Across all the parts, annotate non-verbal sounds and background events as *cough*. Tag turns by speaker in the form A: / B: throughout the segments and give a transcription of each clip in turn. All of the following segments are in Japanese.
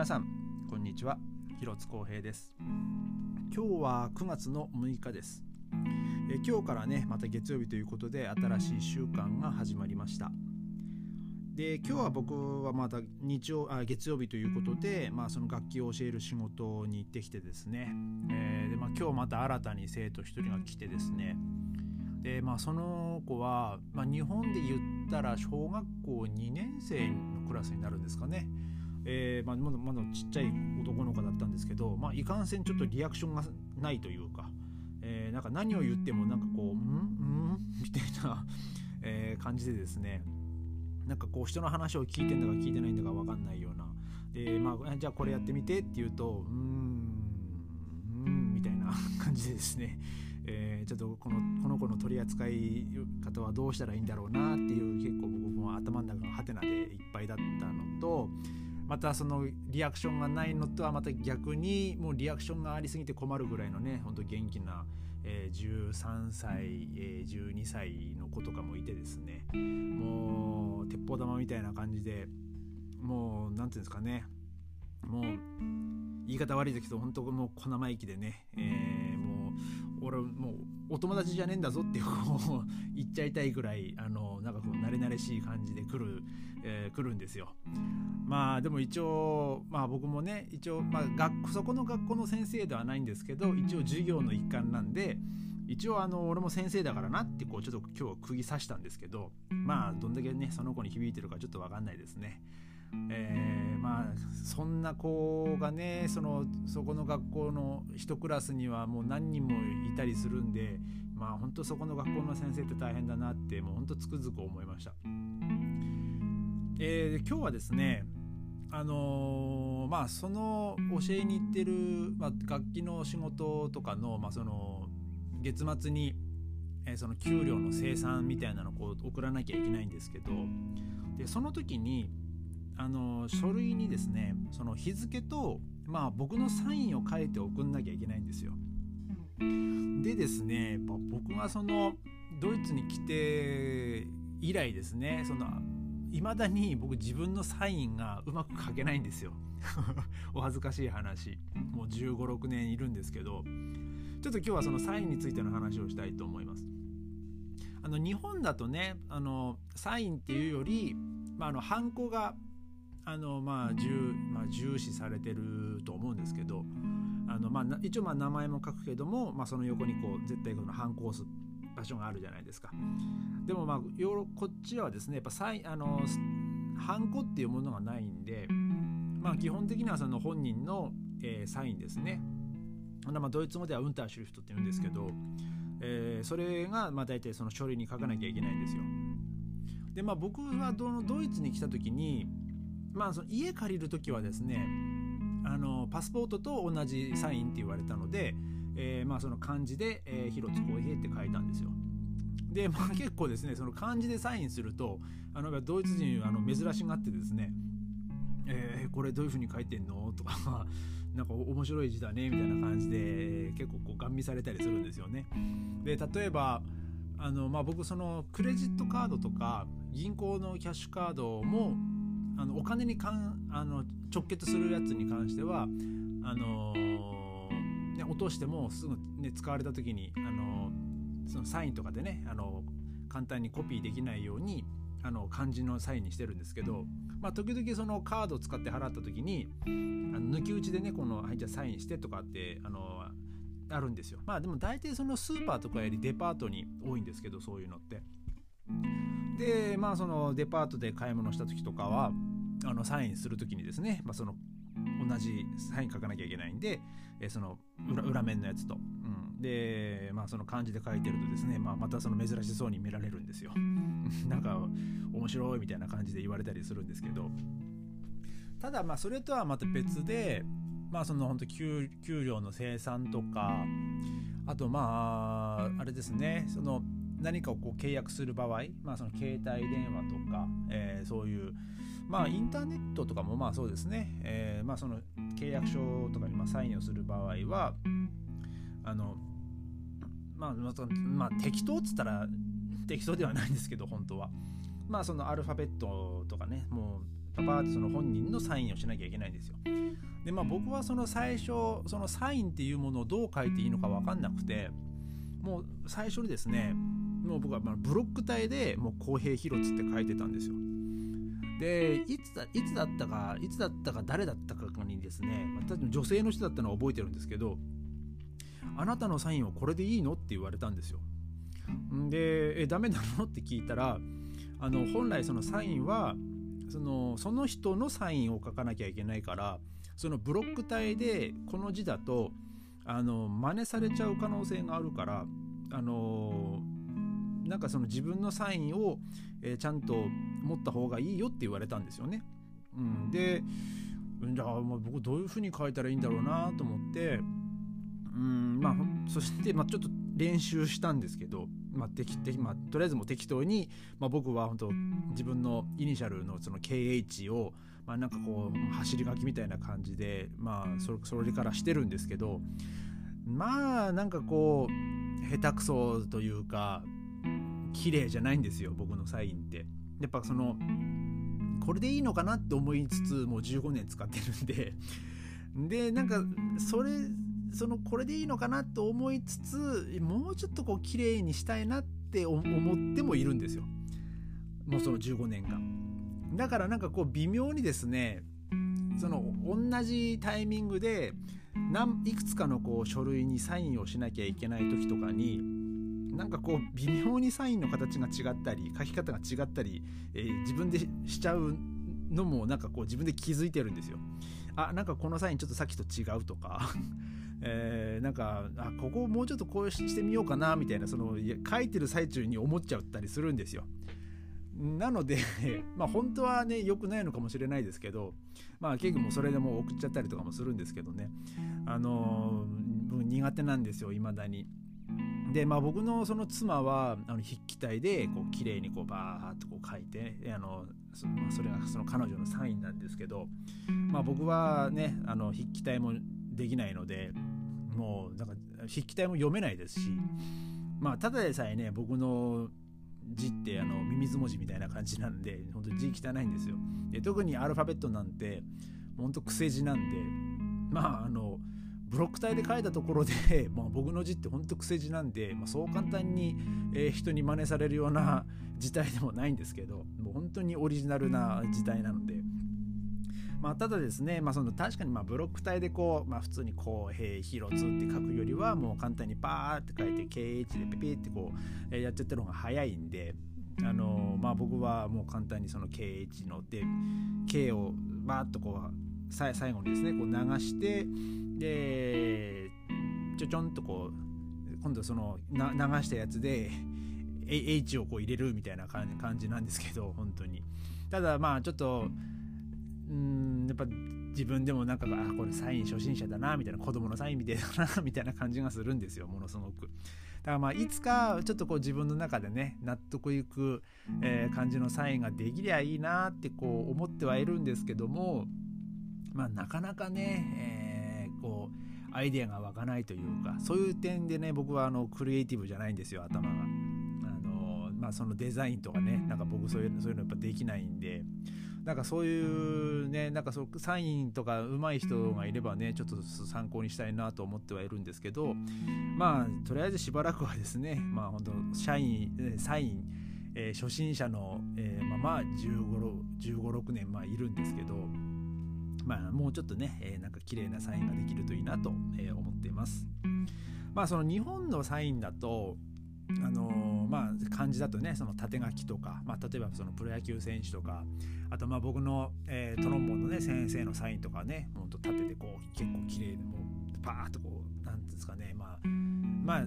A: 皆さんこんにちは。広津光平です。今日は9月の6日です。え今日からねまた月曜日ということで新しい週間が始まりました。で今日は僕はまた日曜あ月曜日ということで、まあ、その楽器を教える仕事に行ってきてですね、えー、でまあ、今日また新たに生徒1人が来てですね。でまあその子は、まあ、日本で言ったら小学校2年生のクラスになるんですかね。えー、まあ、まだまだちっちゃい男の子だったんですけど、まあ、いかんせんちょっとリアクションがないというか、えー、なんか何を言ってもなんかこう「んん?」みたいな、*laughs* え、感じでですねなんかこう人の話を聞いてんだか聞いてないんだか分かんないようなで、まあ、じゃあこれやってみてって言うと「んん」みたいな *laughs* 感じでですねえー、ちょっとこのこの子の取り扱い方はどうしたらいいんだろうなっていう結構僕も頭の中がハテナでいっぱいだったのとまたそのリアクションがないのとはまた逆にもうリアクションがありすぎて困るぐらいのねほんと元気な、えー、13歳、えー、12歳の子とかもいてですね。もう鉄砲玉みたいな感じでもう何て言うんですかね。もう言い方悪いですけど本当もう小生意気でね、えー、もう俺もうお友達じゃねえんだぞってこう言っちゃいたいぐらいあのなんかこう慣れ慣れしい感じで来る、えー、来るんですよ。まあでも一応まあ僕もね一応、まあ、学そこの学校の先生ではないんですけど一応授業の一環なんで一応あの俺も先生だからなってこうちょっと今日は釘刺したんですけどまあどんだけねその子に響いてるかちょっと分かんないですね。えー、まあそんな子がねそのそこの学校の一クラスにはもう何人もいたりするんでまあ本当そこの学校の先生って大変だなってもう本当つくづく思いました。えー、今日はですねあのー、まあその教えに行ってる、まあ、楽器の仕事とかの,、まあその月末に、えー、その給料の生産みたいなのをこう送らなきゃいけないんですけどでその時にあの書類にですねその日付と、まあ、僕のサインを書いて送んなきゃいけないんですよ。でですね僕がそのドイツに来て以来ですねその未だに僕自分のサインがうまく書けないんですよ。*laughs* お恥ずかしい話。もう1 5 6年いるんですけど。ちょっと今日はそのサインについての話をしたいと思います。あの日本だとねあのサインっていうより、まあ、あのハンコがあの、まあ重まあ、重視されてると思うんですけどあの、まあ、一応まあ名前も書くけども、まあ、その横にこう絶対このハンコを押す場所があるじゃないですか。でもまあヨーロこっちはですねやっぱサイあのハンコっていうものがないんで、まあ、基本的にはその本人の、えー、サインですね。まあドイツ語ではウンターシュリフトって言うんですけど、えー、それがまあ大体その書類に書かなきゃいけないんですよ。でまあ僕はどのドイツに来た時に、まあ、その家借りる時はですねあのパスポートと同じサインって言われたので、えー、まあその漢字で、えー、広津光平って書いたんですよ。で、まあ、結構ですねその漢字でサインするとあのドイツ人あの珍しがってですね「えー、これどういうふうに書いてんの?」とか *laughs* なんか面白い字だねみたいな感じで結構こうガン見されたりするんですよね。で例えばあの、まあ、僕そのクレジットカードとか銀行のキャッシュカードもあのお金にかんあの直結するやつに関してはあのー、ね、落としてもすぐ、ね、使われた時に、あのー、そのサインとかでね、あのー、簡単にコピーできないようにあの漢字のサインにしてるんですけど、まあ、時々そのカードを使って払った時にあの抜き打ちでねこの、はい、じゃあサインしてとかってあのあるんですよ。まあでも大体そのスーパーとかよりデパートに多いんですけどそういうのって。でまあそのデパートで買い物した時とかはあのサインする時にですね、まあ、その同じサイン書かなきゃいけないんで、えー、その裏面のやつと、うん、で、まあ、その漢字で書いてるとですね、まあ、またその珍しそうに見られるんですよ。*laughs* なんか面白いみたいな感じで言われたりするんですけど。ただまあそれとはまた別でまあその本当給給料の生産とかあとまああれですねその何かをこう契約する場合、まあ、その携帯電話とか、えー、そういうまあインターネットとかもまあそうですね、えー、まあその契約書とかにまサインをする場合はあのまあ、まあ、適当っつったら適当ではないんですけど本当はまあそのアルファベットとかねもパパってその本人のサインをしなきゃいけないんですよ。でまあ僕はその最初そのサインっていうものをどう書いていいのか分かんなくてもう最初にですねもう僕はまブロック体でもう公平広津って書いてたんですよ。でいつだいつだったかいつだったか誰だったかにですね、まあ、女性の人だったのは覚えてるんですけどあなたのサインはこれでいいのって言われたんですよ。でえダメなの？って聞いたらあの本来そのサインはそのその人のサインを書かなきゃいけないからそのブロック体でこの字だとあの真似されちゃう可能性があるからあのなんかその自分のサインを、えー、ちゃんと持った方がいいよって言われたんですよね。うん、でじゃあ僕どういうふうに書いたらいいんだろうなと思ってうんまあそして、まあ、ちょっと練習したんですけど、まあ適まあ、とりあえずも適当に、まあ、僕は本当自分のイニシャルのその KH を、まあ、なんかこう走り書きみたいな感じで、まあ、それそれからしてるんですけどまあなんかこう下手くそというか綺麗じゃないんですよ僕のサインって。やっぱそのこれでいいのかなって思いつつもう15年使ってるんで。でなんかそれそのこれでいいのかなと思いつつもうちょっとこう綺麗にしたいなって思ってもいるんですよ。もうその15年間。だからなんかこう微妙にですねその同じタイミングで何いくつかのこう書類にサインをしなきゃいけない時とかになんかこう微妙にサインの形が違ったり書き方が違ったり、えー、自分でしちゃうのもなんかこう自分で気づいてるんですよ。あなんかこのサインちょっとさっきと違うとか *laughs* えー、なんかあここをもうちょっとこうしてみようかなみたいなその書いてる最中に思っちゃったりするんですよ。なので *laughs* まあ本当はね良くないのかもしれないですけどまあ結構もそれでも送っちゃったりとかもするんですけどねあのー、苦手なんですよ未だに。でまあ僕のその妻はあの筆記体でこう綺麗にこうバーッとこう書いてあのそ,、まあ、それがその彼女のサインなんですけど、まあ、僕はねあの筆記体もできないのでもうなんか筆記体も読めないですしまあただでさえね僕の字ってあのミミズ文字みたいな感じなんで本当字汚いんですよ。で特にアルファベットなんて本当癖字なんでまああのブロック体で書いたところで、*laughs* まあ、僕の字ってほんと癖字なんで、まあ、そう簡単に、え、人に真似されるような *laughs* 字体でもないんですけどもう本当にオリジナルな字体なので。まあ、ただですね、まあ、その確かにまあブロック体でこう、まあ、普通に公平広津って書くよりはもう簡単にパーって書いて KH でピピってこう、え、やっちゃってる方が早いんで、あの、まあ、僕はもう簡単にその KH ので K をバーッとこう最後にですねこう流してでちょちょんとこう今度その流したやつで H をこう入れるみたいな感じなんですけど本当にただまあちょっとうんやっぱ自分でもなんかあこれサイン初心者だなみたいな子供のサインみたいだな *laughs* みたいな感じがするんですよものすごく。だからまあいつかちょっとこう自分の中でね納得いく、えー、感じのサインができりゃいいなってこう思ってはいるんですけどもまあなかなかね、えーこうアイデアが湧かないというかそういう点でね僕はあのクリエイティブじゃないんですよ頭が。あのまあ、そのデザインとかねなんか僕そういうそういうのやっぱできないんでなんかそういうねなんかそうサインとか上手い人がいればねちょっと参考にしたいなと思ってはいるんですけどまあとりあえずしばらくはですねまあ本当社員サイン、えー、初心者の、えー、まあまあ1 5 1 6年まあいるんですけどまあ、もうちょっとね、えー、なんか綺麗なサインができるといいなと、えー、思っています。まあその日本のサインだとあのー、まあ漢字だとねその縦書きとか、まあ、例えばそのプロ野球選手とかあとまあ僕の、えー、トロンボンのね先生のサインとかねほんと縦でこう結構綺麗でもうパーッとこう何ていうんですかねまあまあ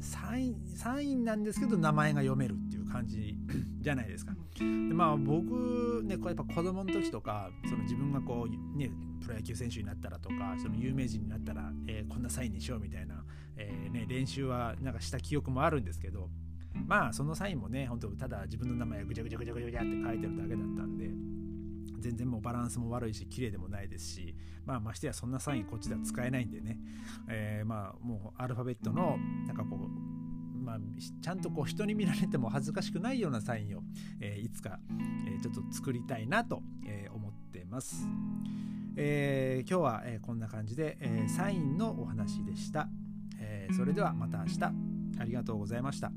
A: サインサインなんですけど名前が読めるっていう感じ *laughs* じゃないですか。でまあ僕ねこれやっぱ子供の時とかその自分がこうねプロ野球選手になったらとかその有名人になったら、えー、こんなサインにしようみたいな、えー、ね、練習はなんかした記憶もあるんですけどまあそのサインもね本当ただ自分の名前ぐちゃぐちゃぐちゃぐちゃって書いてるだけだったんで全然もうバランスも悪いし綺麗でもないですしまあましてやそんなサインこっちでは使えないんでね、えー、まあもうアルファベットのなんかこうまあ、ちゃんとこう人に見られても恥ずかしくないようなサインを、えー、いつか、えー、ちょっと作りたいなと、えー、思ってます。え、今日は、えー、こんな感じで、えー、サインのお話でした、え。それではまた明日ありがとうございました。